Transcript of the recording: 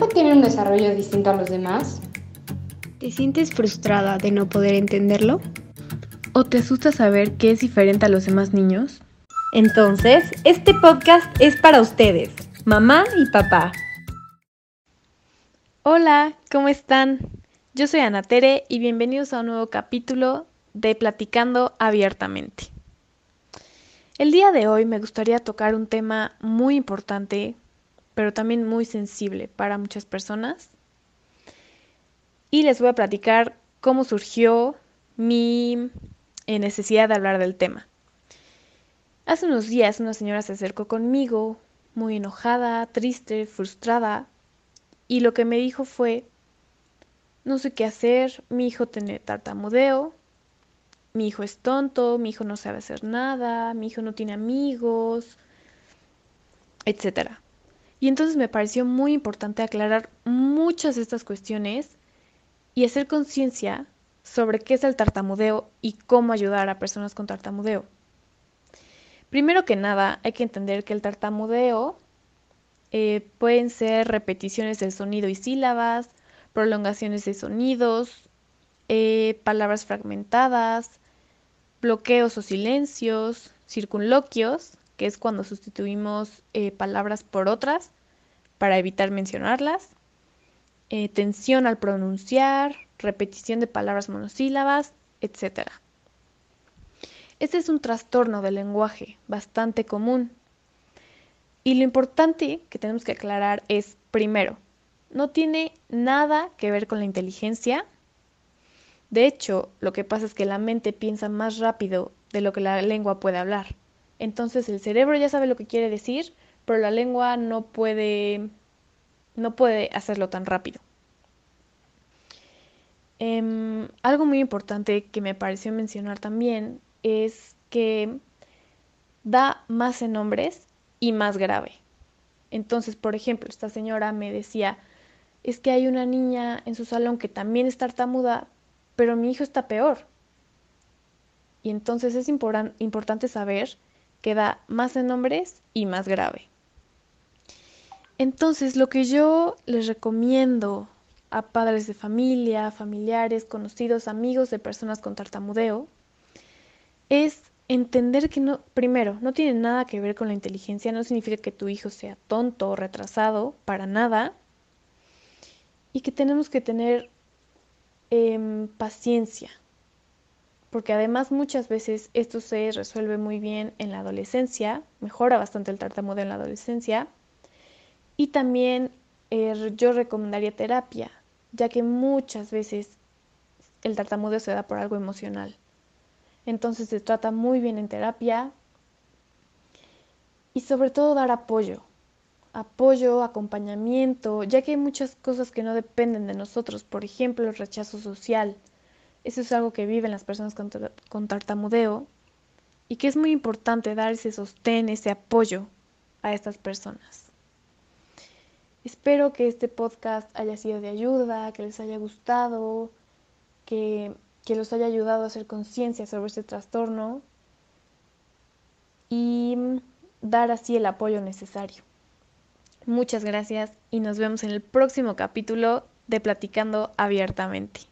hijo tiene un desarrollo distinto a los demás? ¿Te sientes frustrada de no poder entenderlo? ¿O te asusta saber que es diferente a los demás niños? Entonces, este podcast es para ustedes, mamá y papá. Hola, ¿cómo están? Yo soy Ana Tere y bienvenidos a un nuevo capítulo de Platicando Abiertamente. El día de hoy me gustaría tocar un tema muy importante, pero también muy sensible para muchas personas. Y les voy a platicar cómo surgió mi eh, necesidad de hablar del tema. Hace unos días una señora se acercó conmigo, muy enojada, triste, frustrada, y lo que me dijo fue, no sé qué hacer, mi hijo tiene tartamudeo, mi hijo es tonto, mi hijo no sabe hacer nada, mi hijo no tiene amigos, etc. Y entonces me pareció muy importante aclarar muchas de estas cuestiones y hacer conciencia sobre qué es el tartamudeo y cómo ayudar a personas con tartamudeo. Primero que nada, hay que entender que el tartamudeo eh, pueden ser repeticiones del sonido y sílabas, prolongaciones de sonidos, eh, palabras fragmentadas, bloqueos o silencios, circunloquios, que es cuando sustituimos eh, palabras por otras para evitar mencionarlas, eh, tensión al pronunciar, repetición de palabras monosílabas, etc. Este es un trastorno del lenguaje bastante común. Y lo importante que tenemos que aclarar es, primero, no tiene nada que ver con la inteligencia, de hecho, lo que pasa es que la mente piensa más rápido de lo que la lengua puede hablar. Entonces el cerebro ya sabe lo que quiere decir, pero la lengua no puede, no puede hacerlo tan rápido. Em, algo muy importante que me pareció mencionar también es que da más en hombres y más grave. Entonces, por ejemplo, esta señora me decía, es que hay una niña en su salón que también es tartamuda, pero mi hijo está peor. Y entonces es importante saber que da más en hombres y más grave. Entonces, lo que yo les recomiendo a padres de familia, familiares, conocidos, amigos de personas con tartamudeo, es entender que primero, no tiene nada que ver con la inteligencia, no significa que tu hijo sea tonto o retrasado, para nada, y que tenemos que tener Em, paciencia, porque además muchas veces esto se resuelve muy bien en la adolescencia, mejora bastante el tartamudeo en la adolescencia, y también eh, yo recomendaría terapia, ya que muchas veces el tartamudeo se da por algo emocional. Entonces se trata muy bien en terapia y sobre todo dar apoyo, apoyo, acompañamiento, ya que hay muchas cosas que no dependen de nosotros, por ejemplo, el rechazo social. Eso es algo que viven las personas con, tartamudeo y que es muy importante dar ese sostén, ese apoyo a estas personas. Espero que este podcast haya sido de ayuda, que les haya gustado, que, que los haya ayudado a hacer conciencia sobre este trastorno y dar así el apoyo necesario. Muchas gracias y nos vemos en el próximo capítulo de Platicando Abiertamente.